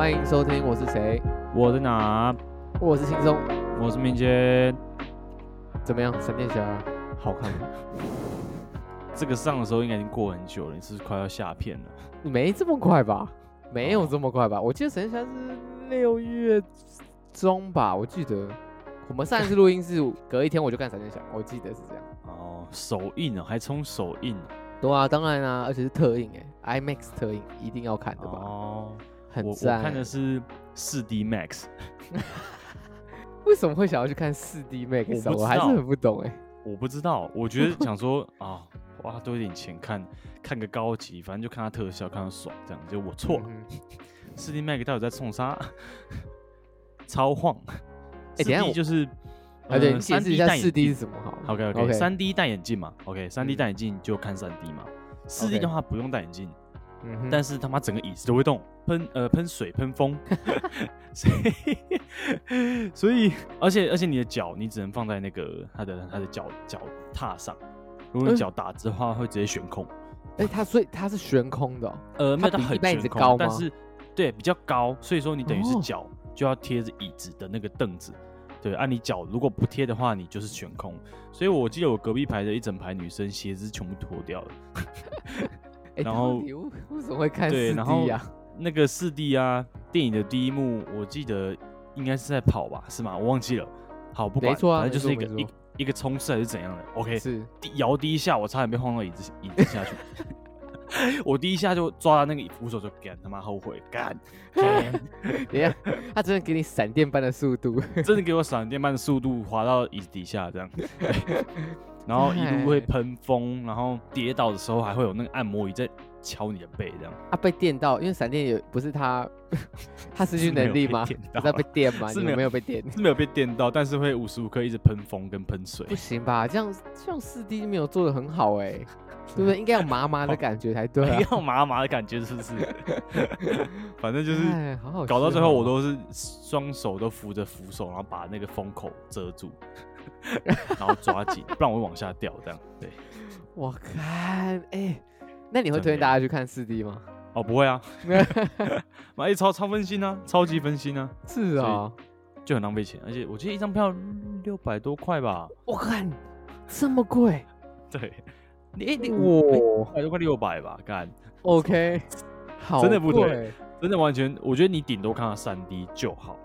欢迎收听。我是谁？我在哪？我是轻松，我是明杰。怎么样？闪电侠好看吗？这个上的时候应该已经过很久了，你是不是快要下片了？没这么快吧？没有这么快吧？哦、我记得闪电侠是六月中吧？我记得我们上一次录音是隔一天我就看闪电侠，我记得是这样。哦，首映啊，还冲首映？对啊，当然啊，而且是特映哎，IMAX 特映一定要看的吧？哦，很。我，我看的是四 D Max。为什么会想要去看四 D Max？我，我还是很不懂哎。我不知道，我觉得想说啊，花多一点钱看看个高级，反正就看它特效，看它爽，这样就我错了。四 D Max 到底在冲啥？超晃！哎，等下就是。啊，对，你解释一下四 D 是什么好？OK OK，三 D 戴眼镜嘛，OK，三 D 戴眼镜就看三 D 嘛。四 D 的话不用戴眼镜，嗯，但是他妈整个椅子都会动，喷呃喷水喷风，所以 所以而且而且你的脚你只能放在那个他的他的脚脚踏上，如果你脚打直的话会直接悬空。哎，它所以它是悬空的，呃，没有很悬空，但是对比较高，所以说你等于是脚就要贴着椅子的那个凳子。对，按、啊、你脚如果不贴的话，你就是悬空。所以我记得我隔壁排的一整排女生鞋子全部脱掉了。然后为什么会看四 D 啊？对，然后那个四 D 啊，电影的第一幕我记得应该是在跑吧？是吗？我忘记了。好，不管，啊、反正就是一个一一个冲刺还是怎样的。OK，是摇第一下，我差点被晃到椅子椅子下去。我第一下就抓到那个扶手，就干他妈后悔干！等一下，他真的给你闪电般的速度，真的给我闪电般的速度滑到椅子底下这样，然后一路会喷风，然后跌倒的时候还会有那个按摩椅在敲你的背这样。啊，被电到，因为闪电也不是他，他失去能力吗？是在被电吗？是没有被电，是没有被电到，但是会无时无刻一直喷风跟喷水。不行吧？这样这样四 D 没有做的很好哎、欸。对不对？应该有麻麻的感觉才对，啊，要麻麻的感觉是不是？反正就是，搞到最后我都是双手都扶着扶手，然后把那个风口遮住，然后抓紧，不然我会往下掉。这样对。我看，哎，那你会推荐大家去看四 D 吗？哦，不会啊，买一超超分心啊，超级分心啊。是啊，就很浪费钱，而且我记得一张票六百多块吧。我看这么贵，对。你你我百多块六百吧，干，OK，好，真的不对，真的完全，我觉得你顶多看到三 D 就好，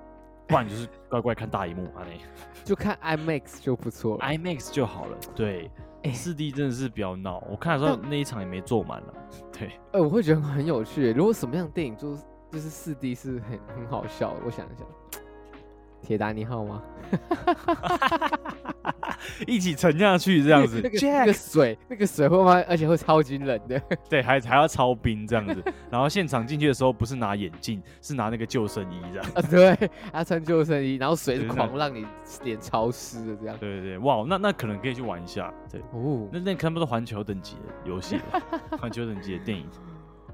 不然就是乖乖看大荧幕啊，那就看 IMAX 就不错，IMAX 就好了。对，四 D 真的是比较闹，我看的时候那一场也没坐满了。对，哎，我会觉得很有趣，如果什么样的电影就是就是四 D 是很很好笑的，我想一想。铁达尼号吗？一起沉下去这样子，那个那个水，那个水会吗？而且会超级冷的，对，还还要超冰这样子。然后现场进去的时候，不是拿眼镜，是拿那个救生衣这样。啊，对，他穿救生衣，然后水是狂让你脸潮湿的这样。对对对，哇，那那可能可以去玩一下。对，哦，那那可能不是环球等级的游戏，环球等级的电影。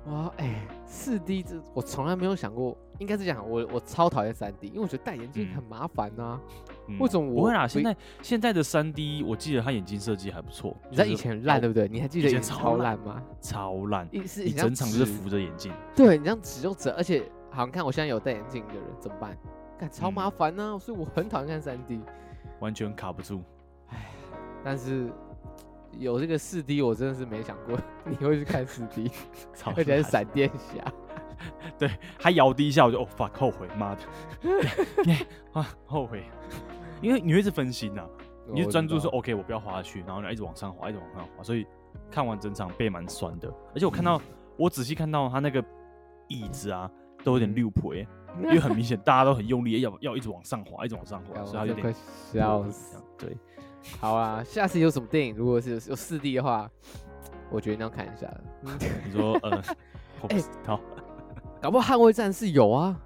哇，哎、欸，四 D 这我从来没有想过，应该是讲我我超讨厌三 D，因为我觉得戴眼镜很麻烦啊。嗯、为什么我不会啊？现在现在的三 D，我记得它眼镜设计还不错。你知道以前烂对不对？你还记得以前超烂吗？超烂，一是你整场就是扶着眼镜。对，你这样指就指，而且好像看我现在有戴眼镜的人怎么办？干超麻烦呢、啊，嗯、所以我很讨厌看三 D，完全卡不住。哎，但是。有这个四 D，我真的是没想过 你会去看四 D，而且是闪电侠。对，他摇第一下我就哦 fuck 后悔，妈的，啊后悔，因为你会一直分心呐、啊，你就专注说 OK，我不要滑下去，然后一直往上滑，一直往上滑，所以看完整场背蛮酸的。而且我看到，嗯、我仔细看到他那个椅子啊，都有点溜皮，因为很明显大家都很用力，要要一直往上滑，一直往上滑，所以他有点笑死。对。好啊，下次有什么电影，如果是有有四 D 的话，我决定要看一下。你说呃，哎，好，搞不好捍卫战士有啊，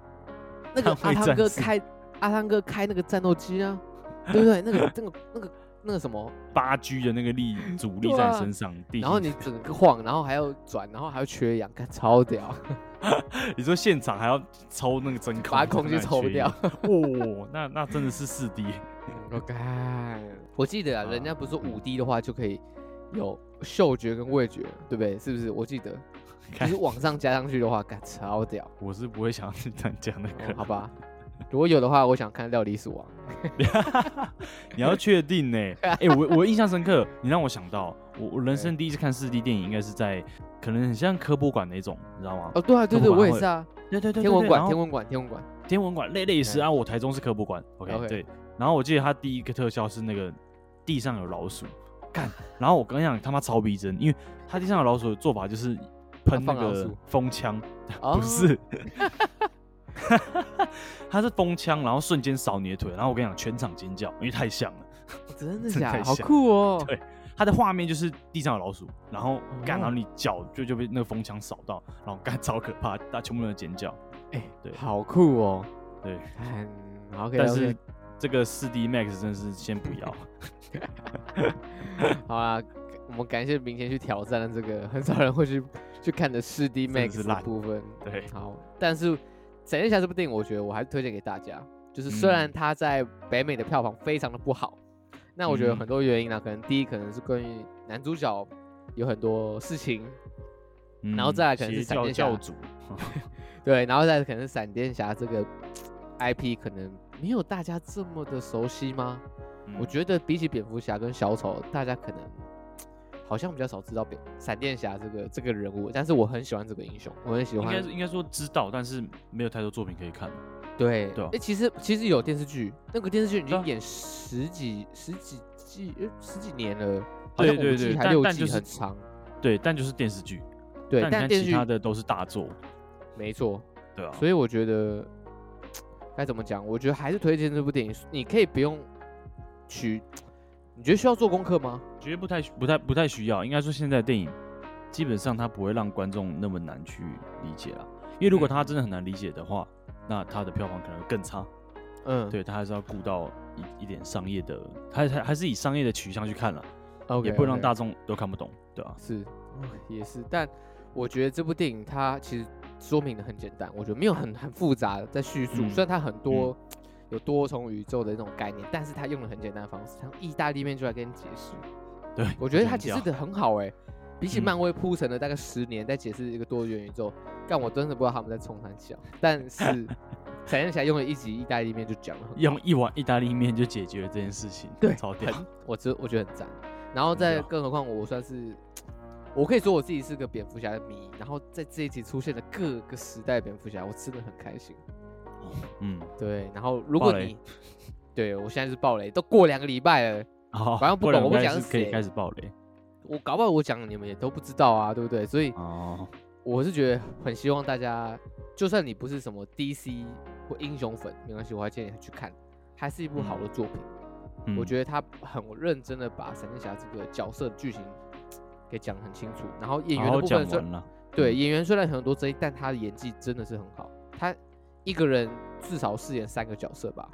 那个阿汤哥开阿汤哥开那个战斗机啊，对不对？那个那个那个那个什么八 G 的那个力阻力在身上，然后你整个晃，然后还要转，然后还要缺氧，看超屌。你说现场还要抽那个真空，把空气抽掉，哦，那那真的是四 D。OK，我记得啊，人家不是说五 D 的话就可以有嗅觉跟味觉，对不对？是不是？我记得就是往上加上去的话，干超屌。我是不会想要去参加那个、哦，好吧？如果有的话，我想看《料理鼠王》。你要确定呢？哎、欸，我我印象深刻，你让我想到，我我人生第一次看四 D 电影，应该是在可能很像科博馆那种，你知道吗？哦，对啊，对对，我也是啊。对对对，天文馆，天文馆，天文馆，天文馆，类类似啊。我台中是科博馆，OK，, okay. 对。然后我记得他第一个特效是那个地上有老鼠，干。然后我跟你讲，他妈超逼真，因为他地上有老鼠的做法就是喷那个风枪，不是。他是风枪，然后瞬间扫你的腿，然后我跟你讲，全场尖叫，因为太像了。真的 假的？好酷哦！对，他的画面就是地上有老鼠，然后干，然后你脚就就被那个风枪扫到，然后干超可怕，大家全部人尖叫。哎，对，好酷哦。对，嗯，OK。但是这个四 D Max 真的是先不要。好啊，我们感谢明天去挑战的这个很少人会去去看的四 D Max 的部分。对，好，但是。《闪电侠》这部电影，我觉得我还是推荐给大家。就是虽然它在北美的票房非常的不好，嗯、那我觉得有很多原因呢。可能第一，可能是关于男主角有很多事情，嗯、然后再来可能是闪电侠主，对，然后再来可能是闪电侠这个 IP 可能没有大家这么的熟悉吗？嗯、我觉得比起蝙蝠侠跟小丑，大家可能。好像比较少知道闪闪电侠这个这个人物，但是我很喜欢这个英雄，我很喜欢。应该应该说知道，但是没有太多作品可以看。对对，哎、欸，其实其实有电视剧，那个电视剧已经演十几十几季，十几年了，对对对，还六季很长。对，但就是电视剧。对，但其他的都是大作。没错。对啊。所以我觉得 该怎么讲？我觉得还是推荐这部电影，你可以不用去。你觉得需要做功课吗？觉得不太、不太、不太需要。应该说，现在电影基本上它不会让观众那么难去理解了。因为如果它真的很难理解的话，嗯、那它的票房可能会更差。嗯，对，它还是要顾到一一点商业的，还还还是以商业的取向去看了。Okay, 也不能让大众都看不懂，对吧、啊？是，也是。但我觉得这部电影它其实说明的很简单，我觉得没有很很复杂的在叙述。嗯、虽然它很多。嗯有多重宇宙的那种概念，但是他用了很简单的方式，像意大利面就来跟你解释。对，我觉得他解释的很好哎、欸，比起漫威铺陈了大概十年在解释一个多元宇宙，但我真的不知道他们在冲三小。但是 闪电侠用了一集意大利面就讲了，用一碗意大利面就解决了这件事情，对，超屌。我觉我觉得很赞。然后再更何况我算是，我可以说我自己是个蝙蝠侠的迷，然后在这一集出现的各个时代蝙蝠侠，我真的很开心。嗯，对，然后如果你，对我现在是暴雷，都过两个礼拜了，好，反正不懂，我不讲是可以开始暴雷，我搞不好我讲你们也都不知道啊，对不对？所以，哦，我是觉得很希望大家，就算你不是什么 DC 或英雄粉，没关系，我还建议你去看，还是一部好的作品。嗯、我觉得他很认真的把闪电侠这个角色的剧情给讲得很清楚，然后演员的部分虽对演员虽然很多争议，但他的演技真的是很好，他。一个人至少饰演三个角色吧，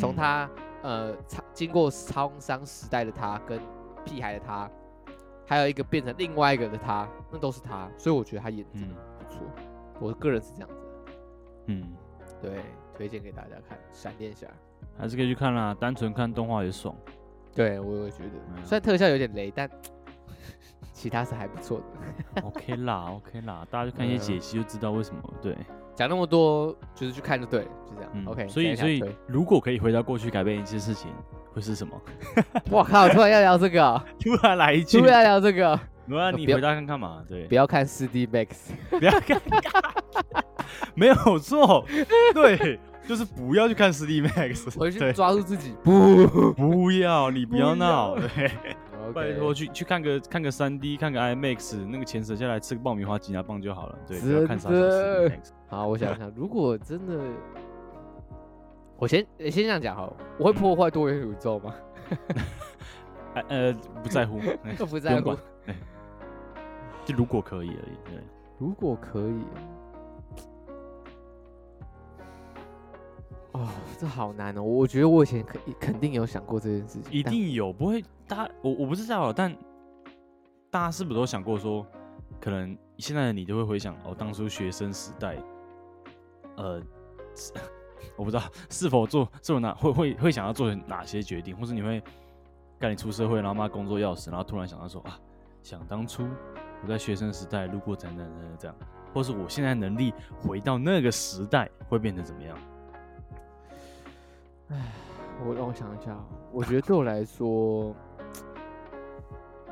从他、嗯、呃，经过沧桑时代的他，跟屁孩的他，还有一个变成另外一个的他，那都是他，所以我觉得他演的真的不错。嗯、我个人是这样子，嗯，对，推荐给大家看《闪电侠》，还是可以去看啦，单纯看动画也爽。对，我也觉得，嗯、虽然特效有点雷，但 其他是还不错的。OK 啦，OK 啦，大家就看一些解析就知道为什么，对。讲那么多，就是去看就对了，就这样。嗯、OK，所以所以如果可以回到过去改变一些事情，会是什么？我靠！突然要聊这个，突然来一句，突然聊这个，那你回答看看嘛。对，不要看四 D Max，不要看，没有错，对，就是不要去看四 D Max，回去抓住自己，不，不要，你不要。闹，对。拜托，去去看个看个三 D，看个 IMAX，那个钱省下来吃个爆米花挤牙棒就好了。对，不要看啥子 IMAX。好，我想想，如果真的，我先先这样讲好，我会破坏多元宇宙吗？呃，不在乎，不在乎。就如果可以而已。对，如果可以。哦，这好难哦！我觉得我以前肯肯定有想过这件事情，一定有，不会。大家，我我不是在乎，但大家是不是都想过说，可能现在的你就会回想哦，当初学生时代，呃，我不知道是否做做哪会会会想要做哪些决定，或是你会干你出社会，然后妈工作要死，然后突然想到说啊，想当初我在学生时代路过怎样怎样这样，或是我现在能力回到那个时代会变成怎么样？唉，我让我想一下，我觉得 对我来说，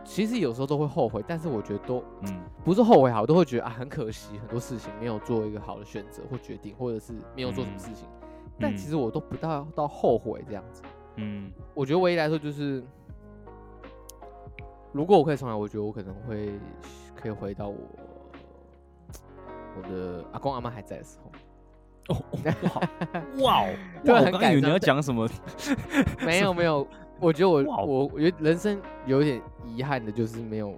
其实有时候都会后悔，但是我觉得都嗯，不是后悔好，我都会觉得啊，很可惜，很多事情没有做一个好的选择或决定，或者是没有做什么事情，嗯、但其实我都不到到后悔这样子。嗯，我觉得唯一来说就是，如果我可以重来，我觉得我可能会可以回到我我的阿公阿妈还在的时候。哦，哇哦，对，我刚以为你要讲什么？没有没有，我觉得我我我觉得人生有点遗憾的就是没有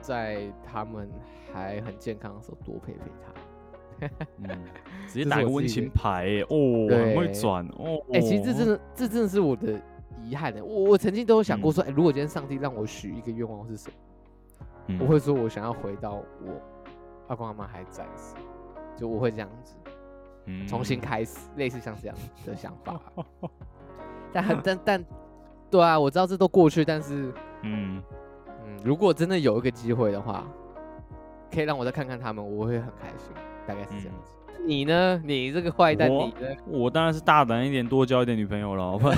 在他们还很健康的时候多陪陪他。嗯，直接打个温情牌哦，很会转哦。哎，其实这真的这真的是我的遗憾的。我我曾经都有想过说，哎，如果今天上帝让我许一个愿望是什么？我会说我想要回到我阿公阿妈还在时，就我会这样子。重新开始，类似像这样的想法，但很但但，对啊，我知道这都过去，但是，嗯嗯，如果真的有一个机会的话，可以让我再看看他们，我会很开心，大概是这样子。嗯、你呢？你这个坏蛋，你呢？我当然是大胆一点，多交一点女朋友了，好不好？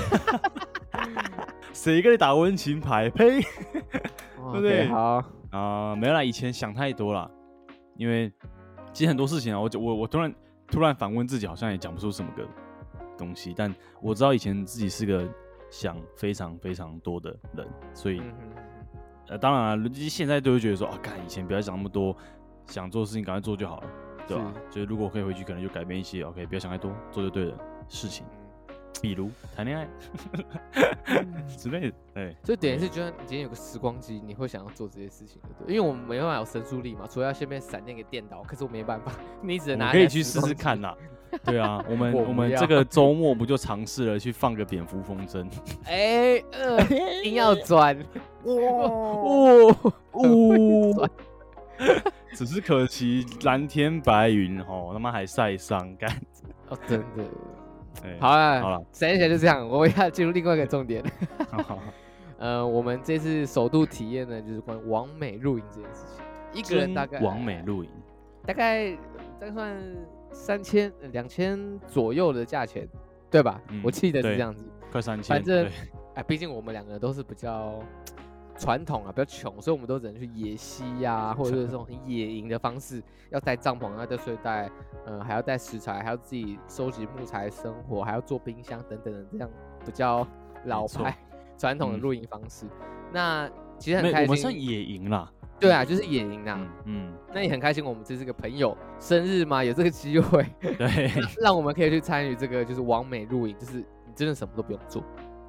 谁跟你打温情牌？呸！对不对？好啊、呃，没啦，以前想太多了，因为其实很多事情啊，我我我突然。突然反问自己，好像也讲不出什么个东西。但我知道以前自己是个想非常非常多的人，所以，呃，当然了，现在都会觉得说，啊，干，以前不要想那么多，想做的事情赶快做就好了，对吧？是就是如果可以回去，可能就改变一些，OK，不要想太多，做就对了，事情。比如谈恋爱 之类的，对，所以等于是，就算你今天有个时光机，你会想要做这些事情，对，因为我们没办法有神速力嘛，除了要先被闪电给电到，可是我没办法，你只能拿。可以去试试看呐，对啊，我们我们这个周末不就尝试了去放个蝙蝠风筝？哎，硬要转，哇哇，只是可惜蓝天白云哦，他妈还晒伤干，哦，真的。好了，好了，三小就这样，我们要进入另外一个重点。好好好 呃，我们这次首度体验呢，就是关于王美露营这件事情。一个人大概王美露营，大概大概算三千两千左右的价钱，对吧？我记得是这样子，快三千。反正，哎，毕竟我们两个都是比较。传统啊，比较穷，所以我们都只能去野溪呀、啊，或者是这种很野营的方式，要带帐篷，要带睡袋，嗯、呃，还要带食材，还要自己收集木材生火，还要做冰箱等等的这样比较老派 传错统的露营方式。嗯、那其实很开心，我们算野营啦。对啊，就是野营啊。嗯，那也很开心，我们这是个朋友生日嘛，有这个机会，对，让我们可以去参与这个就是完美露营，就是你真的什么都不用做。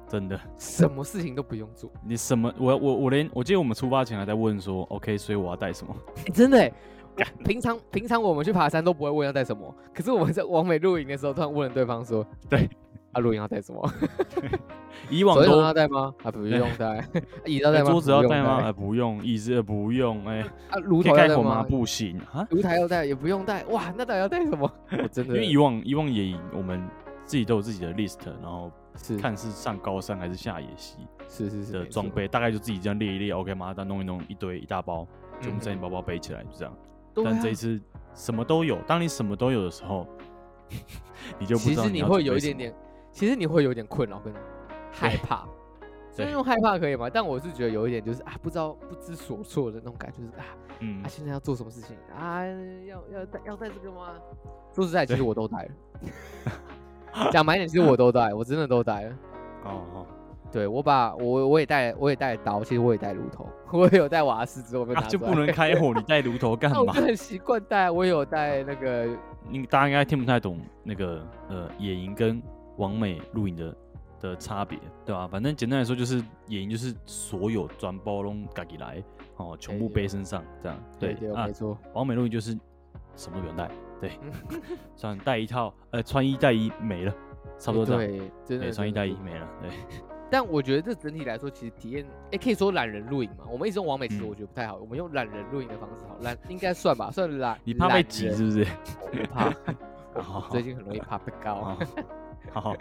真的，什么事情都不用做。你什么？我我我连我记得我们出发前还在问说，OK，所以我要带什么？欸、真的，平常平常我们去爬山都不会问要带什么，可是我们在往美露营的时候，突然问了对方说，对，啊，露营要带什么？以往都要带吗？啊，不用带。椅子要带吗？桌子要带吗？啊，不用。椅子也不用。哎，啊，炉台要带吗？不行啊，炉台要带也不用带。哇，那到底要带什么？我真的，因为以往以往野营，我们自己都有自己的 list，然后。是看是上高山还是下野溪，是是是的装备大概就自己这样列一列，OK 吗？再弄一弄一堆一大包，就我们整包包背起来就这样。但这一次什么都有，当你什么都有的时候，你就不知道。其实你会有一点点，其实你会有点困扰跟害怕。所以用害怕可以吗？但我是觉得有一点就是啊，不知道不知所措的那种感觉，就是啊，嗯，啊，现在要做什么事情啊？要要带要带这个吗？说实在，其实我都带了。讲白点，其实我都带，我真的都带了。哦哦，对，我把我我也带，我也带刀，其实我也带炉头，我也有带瓦斯，只我没拿出来。就不能开火，你带炉头干 嘛？我很习惯带，我也有带那个。你大家应该听不太懂那个呃野营跟完美露营的的差别，对吧？反正简单来说，就是野营就是所有装包拢自己来哦，全部背身上这样。对对，没错。完美露营就是什么都不用带。对，算带一套，呃，穿衣带衣没了，差不多这样。对，真的穿衣带衣没了。对，但我觉得这整体来说，其实体验，哎，可以说懒人露营嘛。我们一直用完美，其实我觉得不太好。我们用懒人露营的方式好，懒应该算吧，算懒。你怕被挤是不是？我怕，最近很容易怕被高。好，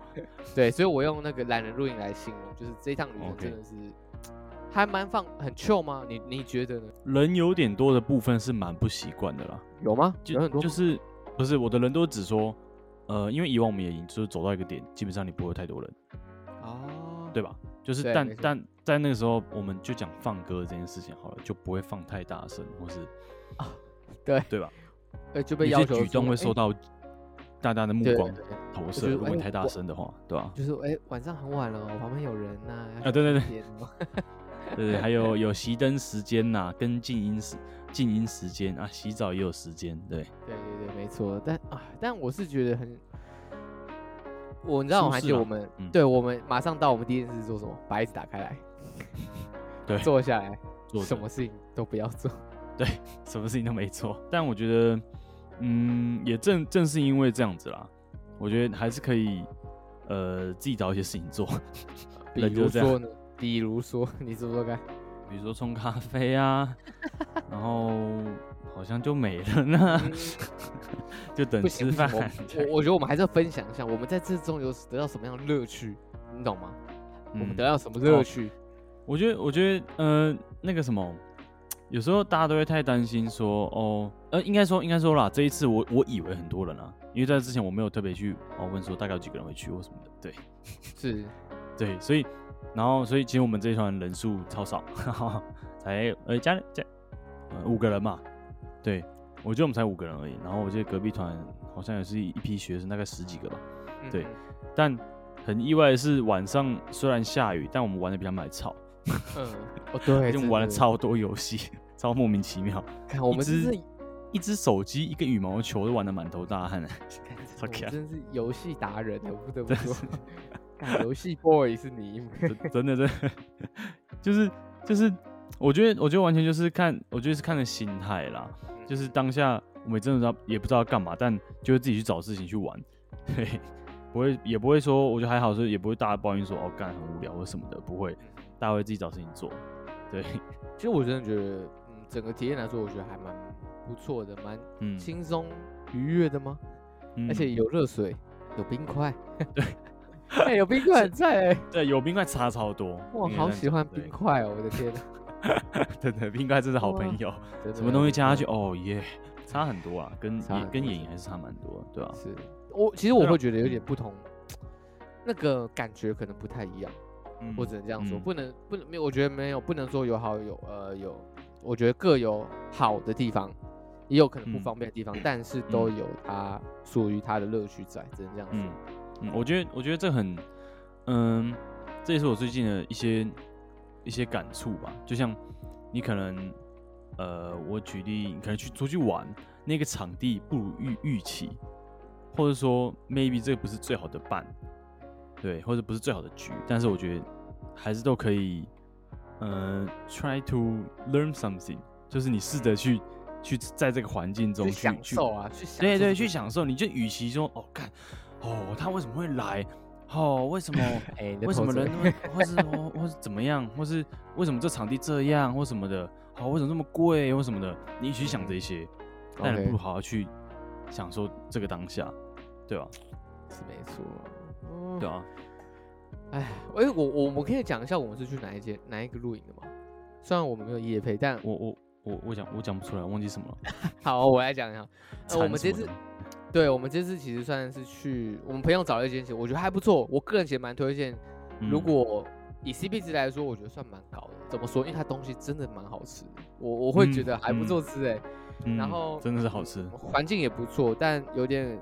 对，所以我用那个懒人露营来形容，就是这趟旅程真的是还蛮放很 chill 吗？你你觉得呢？人有点多的部分是蛮不习惯的啦。有吗？就有很多就是不是我的人都只说，呃，因为以往我们也已经就是走到一个点，基本上你不会太多人，哦，对吧？就是但但在那个时候，我们就讲放歌这件事情好了，就不会放太大声，或是对对吧？呃，就被有些要求举动会受到到大家的目光投射，如果你太大我声的话，对吧？就是哎、晚上很晚了，我旁边有人呐、啊。啊对对对 对对，还有有熄灯时间呐，跟静音时静音时间啊，洗澡也有时间，对，对对对，没错。但啊，但我是觉得很，我你知道我还记得我们，嗯对我们马上到我们第一件事是做什么？把椅子打开来，对坐下来，做什么事情都不要做。对，什么事情都没做。但我觉得，嗯，也正正是因为这样子啦，我觉得还是可以，呃，自己找一些事情做。比如说呢？比如说，你说说看。比如说冲咖啡啊，然后好像就没了呢，嗯 就等吃饭。我我我觉得我们还是要分享一下，我们在这中有得到什么样的乐趣，你懂吗？我们嗯得到什么乐趣？我觉得，我觉得，呃，那个什么，有时候大家都会太担心说，哦，呃，应该说，应该说啦，这一次我我以为很多人啊，因为在之前我没有特别去哦问说大概有几个人会去或什么的，对，是 对，所以，然后，所以其实我们这一团人数超少，才呃加加呃五个人嘛，对，我觉得我们才五个人而已，然后我记得隔壁团好像也是一批学生，大概十几个吧，对嗯。但很意外的是晚上虽然下雨，但我们玩的比他们还吵。嗯，哦对，而且我们玩了超多游戏，超莫名其妙。看我们只是一只手机，一个羽毛球都玩的满头大汗。看我真是游戏达人，我不得不说，看游戏 boy 是你，真真的真的，就是就是，我觉得我觉得完全就是看，我觉得是看的心态啦。就是当下我们真的知道也不知道干嘛，但就会自己去找事情去玩，对，不会也不会说，我觉得还好，是也不会大家抱怨说哦干很无聊或什么的，不会，大家会自己找事情做，对，其实我真的觉得，嗯，整个体验来说，我觉得还蛮不错的，蛮嗯，轻松愉悦的吗？嗯。而且有热水，有冰块，对，哎，有冰块很赞哎，对有冰块差超多，哇，应该这样好喜欢冰块哦，我的天哪，对对，冰块真是好朋友，什么东西加下去，哦耶，差很多啊，跟跟野营还是差蛮多的，对吧、是我其实我会觉得有点不同，那个感觉可能不太一样。嗯我只能这样说，嗯不能不能没有，我觉得没有不能说有好有呃有，我觉得各有好的地方，也有可能不嗯方便的地方，但是都嗯有它属于它的乐趣在，只能这样说。嗯嗯，我觉得我觉得这很，嗯，这也是我最近的一些一些感触吧。就像你可能，呃，我举例，你可能去出去玩，那个场地不如预预期，或者说 maybe 这个不是最好的伴，对，或者不是最好的局，但是我觉得还是都可以，呃，try to learn something，就是你试着去去在这个环境中去享受啊，去享对对，去享受。你就与其说哦，看哦，他为什么会来？哦，为什么？哎，为什么人会，或是或或是怎么样，或是为什么这场地这样，或什么的？好、为什么这么贵，或什么的？你与其想这些，但你不如好好去享受这个当下，对吧？是没错。嗯对啊，哎，哎，我我我可以讲一下我们是去哪一间哪一个露营的吗？虽然我们没有夜配，但我我我我讲我讲不出来，忘记什么了。好，我来讲一下。呃，我们这次对，我们这次其实算是去我们朋友找了一间，我觉得还不错。我个人其实蛮推荐。嗯如果以 CP 值来说，我觉得算蛮高的。怎么说？因为它东西真的蛮好吃，我我会觉得还不错吃哎、嗯然后真的是好吃，环境也不错，但有点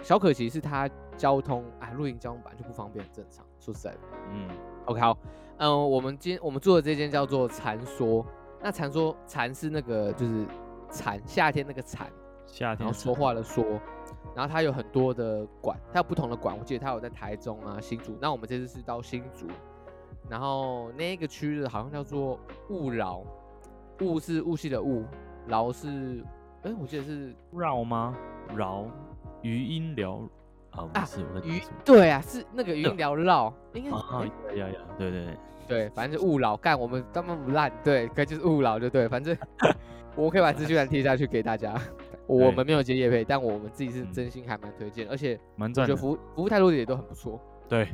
小可惜是它交通啊，露营交通本来就不方便，很正常。说实在的嗯，OK 好，嗯，我们今天我们住的这间叫做禅说，那禅说禅是那个就是禅夏天那个禅。夏天然后说话的说，然后它有很多的馆，它有不同的馆，我记得它有在台中啊、新竹。那我们这次是到新竹，然后那一个区的好像叫做雾饶，雾是雾系的雾，饶是，哎，我记得是绕吗？绕，余音缭啊，不是我在鱼讲什么，对啊，是那个余音缭绕，应该是啊，诶呀呀，对对对，对，反正就雾饶，干我们他妈不烂，对，可以就是雾饶就对，反正 我可以把资讯栏贴下去给大家。我们没有接业配，但我们自己是真心还蛮推荐，而且蛮赞的，我觉得服务服务态度也都很不错。对，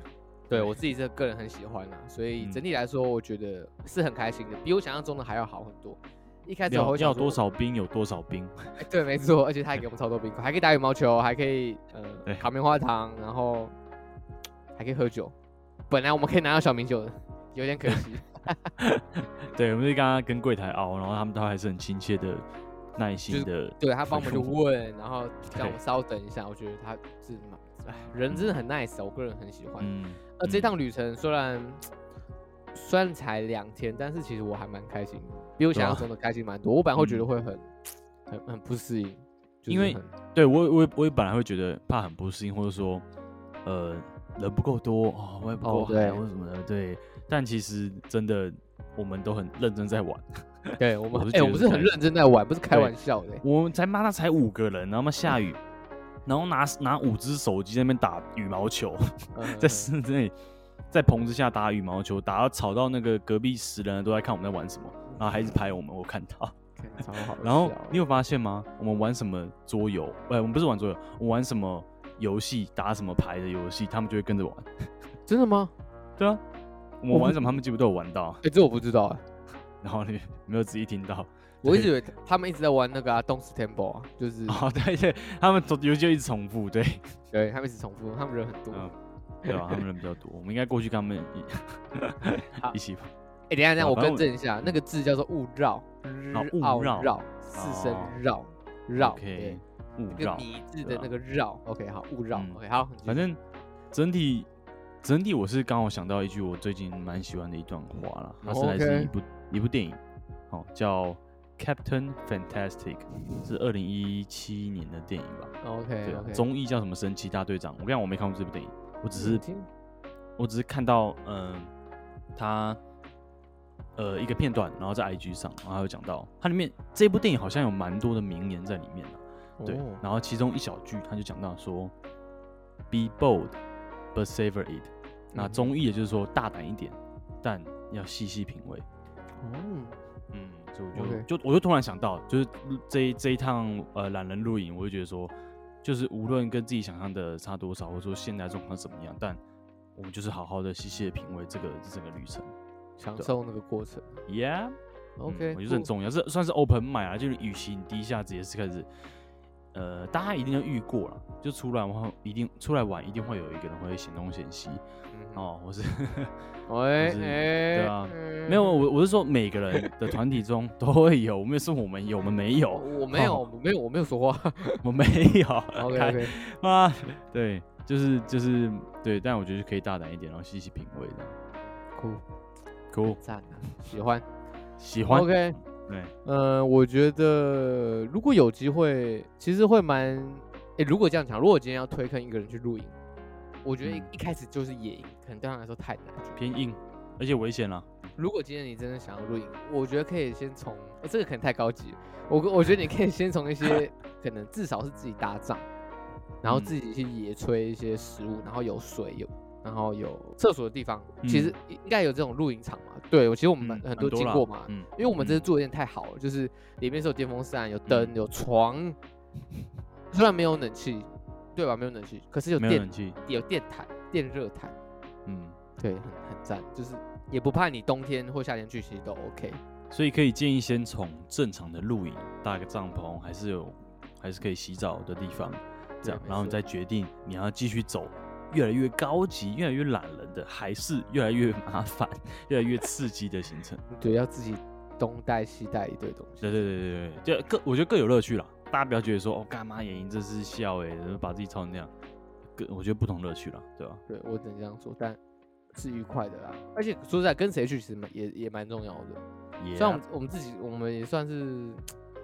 对我自己是个人很喜欢啦，所以整体来说，我觉得是很开心的，比我想象中的还要好很多。一开始我要多少兵有多少兵，欸、对，没错，而且他还给我们超多兵，还可以打羽毛球，还可以呃烤棉花糖，然后还可以喝酒。本来我们可以拿到小米酒的，有点可惜。对，我们就刚刚跟柜台熬，然后他们都还是很亲切的、耐心的。对他帮我们就问，然后 让我们稍等一下。我觉得他是人真的很 nice，我个人很喜欢。嗯，那这趟旅程虽然。虽然才两天，但是其实我还蛮开心的，比我想象中的开心蛮多。我本来会觉得会很、很、很不适应，因为对我、我、我也本来会觉得怕很不适应，或者说，呃，人不够多哦，我也不够嗨或什么的。对，但其实真的我们都很认真在玩。对我们，哎，我们是很认真在玩，不是开玩笑的。我们才妈的才五个人，然后嘛下雨，然后拿拿五只手机在那边打羽毛球，在室内。在棚子下打羽毛球，打到吵到那个隔壁十人都在看我们在玩什么，然后还一直拍我们，我看到。然后你有发现吗？我们玩什么桌游？哎，我们不是玩桌游，我玩什么游戏，打什么牌的游戏，他们就会跟着玩。真的吗？对啊，我们玩什么，他们几乎都有玩到。哎，这我不知道哎。然后你没有仔细听到？我一直以为他们一直在玩那个啊，Don't Temple 啊，就是。哦，对对，他们游戏就一直重复，对，对他们一直重复，他们人很多。对啊，他们人比较多，我们应该过去跟他们一 一起。哎，等一下，等下，我更正一下，那个字叫做勿绕，勿绕绕四声绕绕。OK，那个米字的那个绕。OK，好，勿绕。OK，好。反正整体整体，我是刚好想到一句我最近蛮喜欢的一段话啦，它是来自一部一部电影，哦，叫 Captain Fantastic，是二零一七年的电影吧？OK，对综艺叫什么神奇大队长？我跟你讲，我没看过这部电影。我只是，我只是看到，嗯、呃，他，呃，一个片段，然后在 IG 上，然后还有讲到，它里面这部电影好像有蛮多的名言在里面、哦、对，然后其中一小句，他就讲到说，Be bold, but savor it。那中意也就是说，大胆一点，但要细细品味。哦，嗯，所以我就 Okay. 就我就突然想到，就是这一这一趟呃懒人露营，我就觉得说。就是无论跟自己想象的差多少，或者说现在状况怎么样，但我们就是好好的细细的品味这个这整个旅程，享受那个过程。Yeah，OK，我觉得很重要，这算是 open mind 啊，就是与其你第一下子也是开始，呃，大家一定要遇过了，就出来玩，一定出来玩，一定会有一个人会嫌东嫌西。哦，我是，喂，对啊，没有，我我是说每个人的团体中都会有，我们是我们有，我们没有，我没有，我没有，我没有说话，我没有，OK OK，啊，对，就是就是对，但我觉得可以大胆一点，然后细细品味的，酷酷，赞，喜欢，喜欢，OK，对，呃，我觉得如果有机会，其实会蛮，哎，如果这样讲，如果今天要推坑一个人去露营。我觉得一开始就是野营，可能对他来说太难，偏硬，而且危险了。如果今天你真的想要露营，我觉得可以先从，哎，这个可能太高级。我我觉得你可以先从一些 可能至少是自己搭帐，然后自己去野炊一些食物，然后有水有，然后有厕所的地方，其实应该有这种露营场嘛。对，我其实我们很多经过嘛，嗯因为我们这次住的有点太好了，就是里面是有电风扇、有灯、有床，虽然没有冷气。对吧？没有冷气，可是有电，有电毯、电热毯。嗯，对，很很赞，就是也不怕你冬天或夏天去，其实都 OK。所以可以建议先从正常的露营搭个帐篷，还是有，还是可以洗澡的地方，这样，然后你再决定你要继续走越来越高级、越来越懒人的，还是越来越麻烦、越来越刺激的行程。对，要自己东带西带一堆东西。对对对对对，就各我觉得各有乐趣啦。大家不要觉得说哦，干嘛野营这是笑哎，把自己操成那样，各我觉得不同乐趣了，对吧？对，我只能这样说，但是愉快的啦。而且说实在，跟谁去其实也也蛮重要的。虽然我们我们自己我们也算是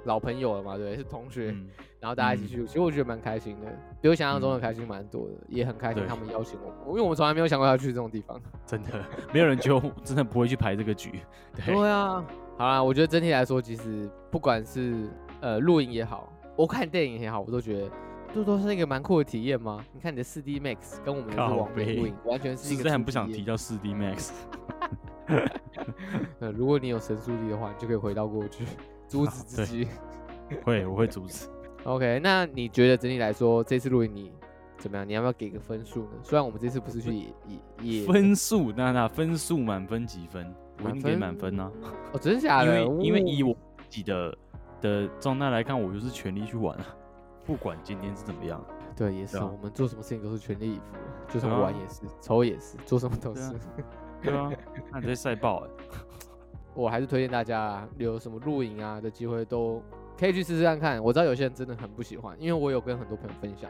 老朋友了嘛，对，是同学，嗯、然后大家一起去，嗯、其实我觉得蛮开心的，比我想象中的开心蛮多的，嗯、也很开心他们邀请我们，因为我们从来没有想过要去这种地方，真的，没有人就真的不会去排这个局。对，对啊，好啦，我觉得整体来说，其实不管是呃露营也好。我看电影也好，我都觉得这都是一个蛮酷的体验吗？你看你的四 D Max 跟我们的网飞录影完全是一个。实在很不想提到四 D Max。呃，如果你有神速力的话，你就可以回到过去阻止自己。会，我会阻止。OK，那你觉得整体来说，这次录影你怎么样？你要不要给个分数呢？虽然我们这次不是去野野分数，那那分数满分几分？我一定给满分呢、啊。哦，真的假的？因为因为以我自己的的状态来看，我就是全力去玩啊，不管今天是怎么样。对，也是，啊、我们做什么事情都是全力以赴，就算玩也是，抽、啊、也是，做什么都是。对啊，那你在赛爆哎！我还是推荐大家有什么露营啊的机会，都可以去试试看看。我知道有些人真的很不喜欢，因为我有跟很多朋友分享，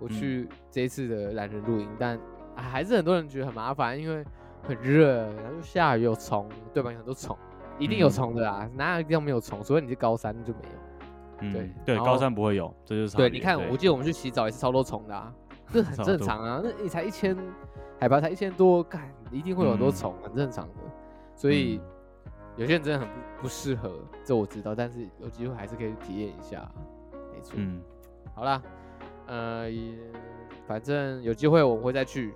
我去这一次的懒人露营，嗯、但、啊、还是很多人觉得很麻烦，因为很热，然后又下雨有虫，对吧？有很多虫，一定有虫的啊，嗯、哪有地方没有虫？除非你是高山就没有。嗯、对对，高山不会有，这就是对。你看，我记得我们去洗澡也是超多虫的啊，这很 正常啊。那你才一千海拔才一千多，干一定会有很多虫，很正常的。所以有些人真的很不不适合，这我知道。但是有机会还是可以体验一下，没错。嗯，好啦，呃，反正有机会我们会再去，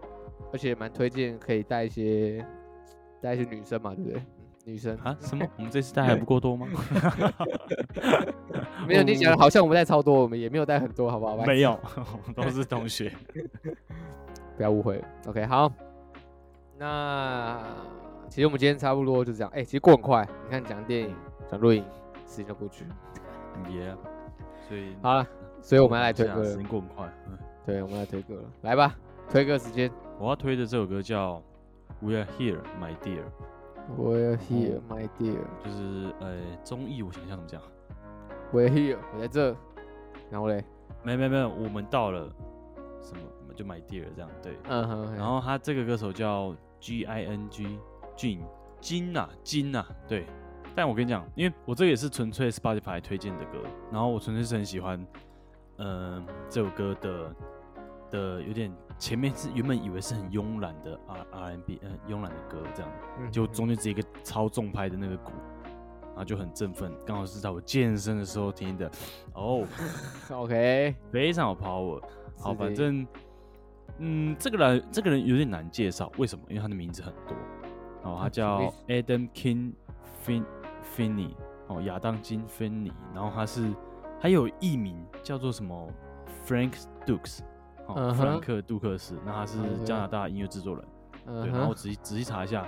而且蛮推荐可以带一些带一些女生嘛，对不对？女生啊？什么？我们这次带还不够多吗？没有，你讲的好像我们带超多，我们也没有带很多，好不好？没有，都是同学，不要误会。OK，好。那其实我们今天差不多就这样。哎、欸，其实过很快，你看讲电影、讲录影，时间就过去。耶、yeah。所以好了，所以我们要来推歌。时间过很快。嗯，对，我们来推歌了。来吧，推歌时间。我要推的这首歌叫《We Are Here, My Dear》。We Are here, my dear。就是呃，综艺我想想怎么讲。We're here，我在这。然后嘞？没没没有，我们到了。什么？就 my dear 这样对。嗯哼。然后他这个歌手叫 G I N G，Gin，金呐金呐，对。但我跟你讲，因为我这个也是纯粹 Spotify 推荐的歌，然后我纯粹是很喜欢，嗯、呃，这首歌的的有点。前面是原本以为是很慵懒的 R R N B，嗯，慵懒的歌这样，就中间直接一个超重拍的那个鼓，然后就很振奋，刚好是在我健身的时候听的。哦，OK，非常有 power。好，反正，嗯，这个人这个人有点难介绍，为什么？因为他的名字很多。哦，他叫 Adam King Fin Finney，哦，亚当金芬尼。然后他是还有艺名叫做什么 Frank Dukes。哦，弗兰克·杜克斯，那他是加拿大音乐制作人。Uh huh. 对，然后我仔细仔细查一下，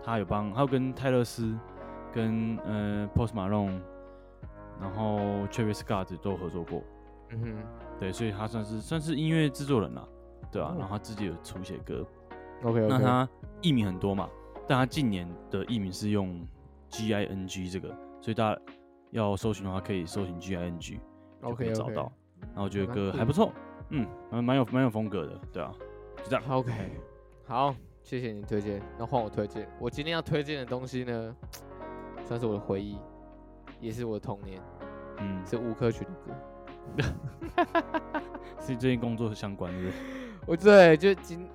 他有帮，他有跟泰勒斯、跟呃 Post Malone，然后 Travis Scott 都合作过。嗯哼、uh，huh. 对，所以他算是算是音乐制作人了，对啊，uh 然后他自己有出写歌。OK. 那他艺名很多嘛，但他近年的艺名是用 G I N G 这个，所以大家要搜寻的话可以搜寻 G I N G，OK，可以找到。Okay, okay. 然后我觉得歌还不错。嗯，蛮蛮有蛮有风格的，对啊，就这样。OK，好，谢谢你推荐。那换我推荐，我今天要推荐的东西呢，算是我的回忆，也是我的童年。嗯，是吴克群的歌，是最近工作相关的。我对，就今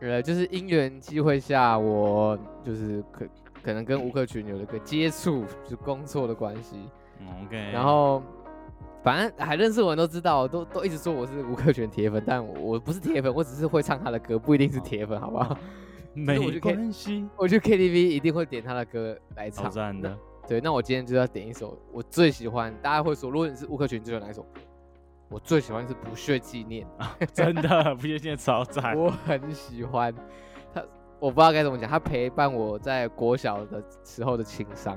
呃，就是因缘机会下，我就是可可能跟吴克群有了个接触，就是工作的关系。OK，然后。反正还认识我人都知道，都都一直说我是吴克群铁粉，但我，我不是铁粉，我只是会唱他的歌，不一定是铁粉，好不好？没关系，我去 KTV 一定会点他的歌来唱。好赞的。对，那我今天就要点一首我最喜欢，大家会说，如果你是吴克群，最喜欢哪一首歌？我最喜欢是《不屑纪念》啊，真的，不屑纪念超赞，我很喜欢他。我不知道该怎么讲，他陪伴我在国小的时候的情伤。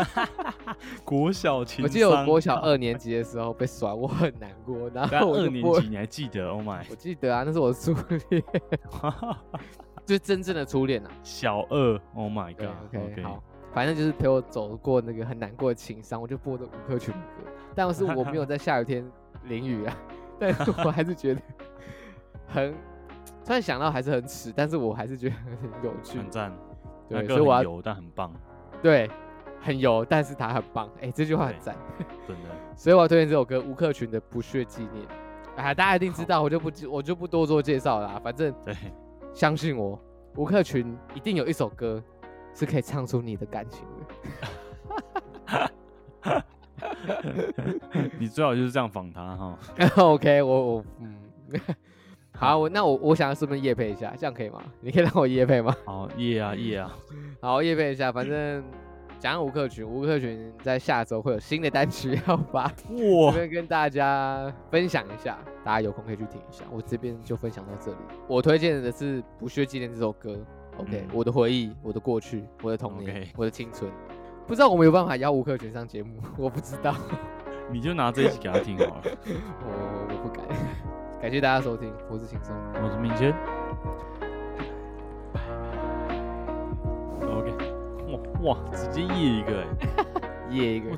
国小情伤，我记得我国小二年级的时候被甩，我很难过。然后我二年级你还记得？Oh my！我记得啊，那是我的初恋，就是真正的初恋啊。小二，Oh my God！OK，, okay, okay. 好，反正就是陪我走过那个很难过的情伤，我就播的吴克群。但是我没有在下雨天淋雨啊，但是我还是觉得很。突然想到还是很耻，但是我还是觉得很有趣，很赞。对，所以我油但很棒。对，很油，但是它很棒。哎、欸，这句话很赞，真的。所以我要推荐这首歌，吴克群的《不屑纪念》。哎，大家一定知道，我就不我就不多做介绍了啦。反正，对，相信我，吴克群一定有一首歌是可以唱出你的感情的。你最好就是这样访他哈。OK，我我嗯。好，我那我我想要顺便夜配一下，这样可以吗？你可以让我夜配吗？好，夜啊夜啊，好夜配一下，反正讲吴克群，吴克群在下周会有新的单曲要发，哇，这边跟大家分享一下，大家有空可以去听一下。我这边就分享到这里。我推荐的是《不屑纪念》这首歌，OK，、嗯、我的回忆，我的过去，我的童年，Okay. 我的青春。不知道我们有办法邀吴克群上节目，我不知道。你就拿这一集给他听好了。我我不敢。感谢大家收听，我是轻松，我是明谦。OK，哇哇，直接夜一个哎，夜一个。